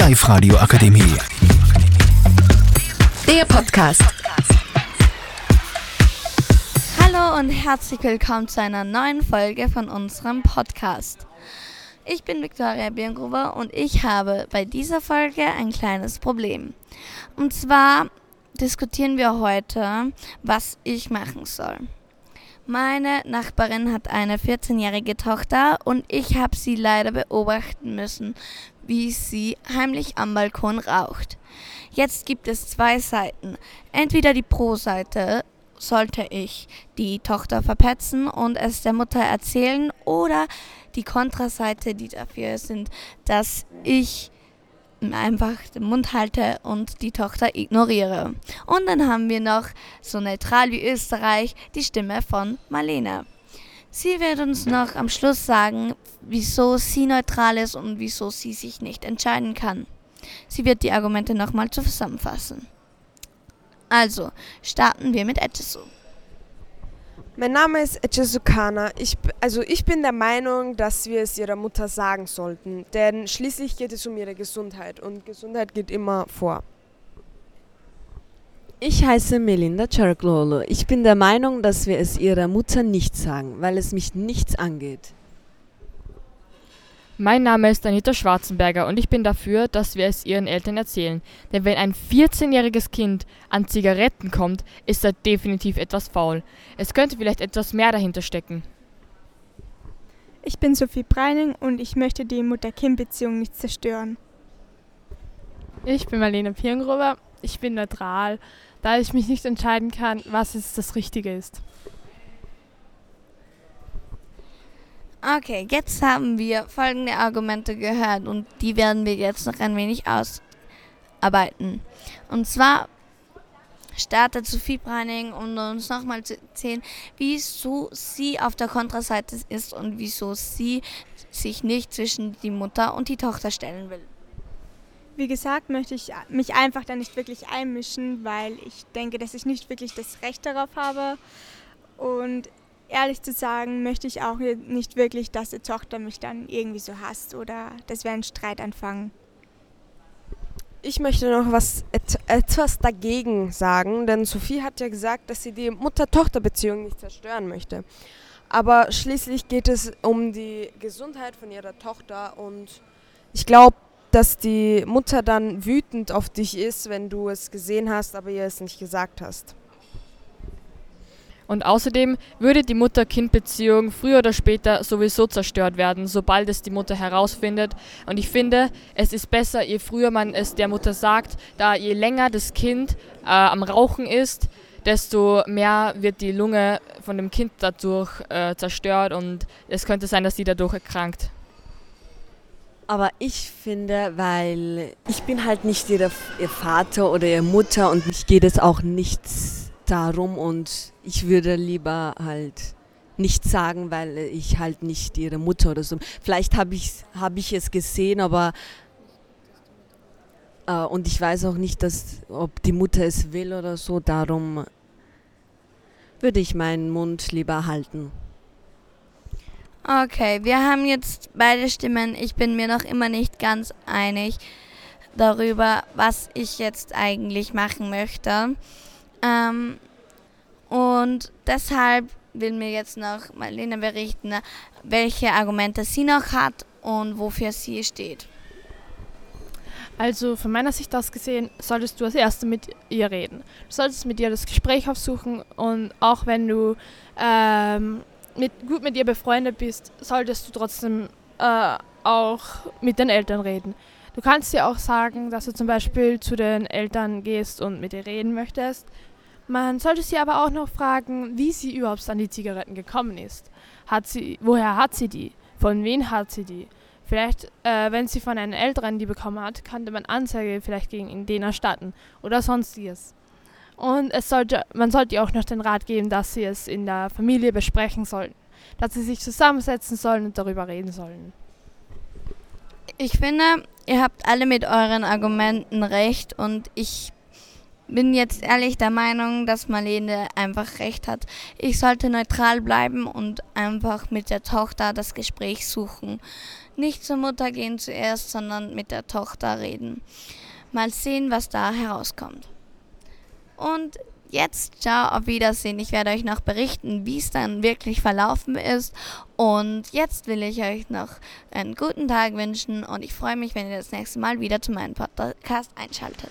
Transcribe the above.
Live radio akademie Der Podcast. Hallo und herzlich willkommen zu einer neuen Folge von unserem Podcast. Ich bin Viktoria Birngruber und ich habe bei dieser Folge ein kleines Problem. Und zwar diskutieren wir heute, was ich machen soll. Meine Nachbarin hat eine 14-jährige Tochter und ich habe sie leider beobachten müssen, wie sie heimlich am Balkon raucht. Jetzt gibt es zwei Seiten. Entweder die Pro-Seite, sollte ich die Tochter verpetzen und es der Mutter erzählen, oder die Kontraseite, die dafür sind, dass ich einfach den Mund halte und die Tochter ignoriere. Und dann haben wir noch, so neutral wie Österreich, die Stimme von Marlene. Sie wird uns noch am Schluss sagen, wieso sie neutral ist und wieso sie sich nicht entscheiden kann. Sie wird die Argumente nochmal zusammenfassen. Also, starten wir mit Echisu. Mein Name ist Echesukana. Ich, also ich bin der Meinung, dass wir es ihrer Mutter sagen sollten, denn schließlich geht es um ihre Gesundheit und Gesundheit geht immer vor. Ich heiße Melinda Charaklolo. Ich bin der Meinung, dass wir es ihrer Mutter nicht sagen, weil es mich nichts angeht. Mein Name ist Anita Schwarzenberger und ich bin dafür, dass wir es ihren Eltern erzählen. Denn wenn ein 14-jähriges Kind an Zigaretten kommt, ist da definitiv etwas faul. Es könnte vielleicht etwas mehr dahinter stecken. Ich bin Sophie Breining und ich möchte die Mutter-Kind-Beziehung nicht zerstören. Ich bin Marlene Pirngruber. Ich bin neutral, da ich mich nicht entscheiden kann, was jetzt das Richtige ist. Okay, jetzt haben wir folgende Argumente gehört und die werden wir jetzt noch ein wenig ausarbeiten. Und zwar startet Sophie Breining, um uns nochmal zu erzählen, wieso sie auf der Kontraseite ist und wieso sie sich nicht zwischen die Mutter und die Tochter stellen will. Wie gesagt, möchte ich mich einfach da nicht wirklich einmischen, weil ich denke, dass ich nicht wirklich das Recht darauf habe. Und ehrlich zu sagen, möchte ich auch nicht wirklich, dass die Tochter mich dann irgendwie so hasst oder dass wir einen Streit anfangen. Ich möchte noch was et etwas dagegen sagen, denn Sophie hat ja gesagt, dass sie die Mutter-Tochter-Beziehung nicht zerstören möchte. Aber schließlich geht es um die Gesundheit von ihrer Tochter und ich glaube, dass die Mutter dann wütend auf dich ist, wenn du es gesehen hast, aber ihr es nicht gesagt hast. Und außerdem würde die Mutter-Kind-Beziehung früher oder später sowieso zerstört werden, sobald es die Mutter herausfindet. Und ich finde, es ist besser, je früher man es der Mutter sagt, da je länger das Kind äh, am Rauchen ist, desto mehr wird die Lunge von dem Kind dadurch äh, zerstört und es könnte sein, dass sie dadurch erkrankt. Aber ich finde, weil ich bin halt nicht ihr Vater oder ihre Mutter und mich geht es auch nichts darum und ich würde lieber halt nichts sagen, weil ich halt nicht ihre Mutter oder so. Vielleicht habe ich, hab ich es gesehen, aber äh, und ich weiß auch nicht, dass, ob die Mutter es will oder so. Darum würde ich meinen Mund lieber halten. Okay, wir haben jetzt beide Stimmen. Ich bin mir noch immer nicht ganz einig darüber, was ich jetzt eigentlich machen möchte. Ähm, und deshalb will mir jetzt noch Marlene berichten, welche Argumente sie noch hat und wofür sie steht. Also von meiner Sicht aus gesehen, solltest du als Erste mit ihr reden. Du solltest mit ihr das Gespräch aufsuchen und auch wenn du ähm, mit, gut mit ihr befreundet bist, solltest du trotzdem äh, auch mit den Eltern reden. Du kannst ihr auch sagen, dass du zum Beispiel zu den Eltern gehst und mit ihr reden möchtest. Man sollte sie aber auch noch fragen, wie sie überhaupt an die Zigaretten gekommen ist. Hat sie, woher hat sie die? Von wem hat sie die? Vielleicht, äh, wenn sie von einem Älteren die bekommen hat, könnte man Anzeige vielleicht gegen den erstatten oder sonstiges. Und es sollte, man sollte ihr auch noch den Rat geben, dass sie es in der Familie besprechen sollten. Dass sie sich zusammensetzen sollen und darüber reden sollen. Ich finde, ihr habt alle mit euren Argumenten recht und ich bin jetzt ehrlich der Meinung, dass Marlene einfach recht hat. Ich sollte neutral bleiben und einfach mit der Tochter das Gespräch suchen. nicht zur Mutter gehen zuerst, sondern mit der Tochter reden. Mal sehen, was da herauskommt. Und jetzt, ciao, auf Wiedersehen. Ich werde euch noch berichten, wie es dann wirklich verlaufen ist. Und jetzt will ich euch noch einen guten Tag wünschen und ich freue mich, wenn ihr das nächste Mal wieder zu meinem Podcast einschaltet.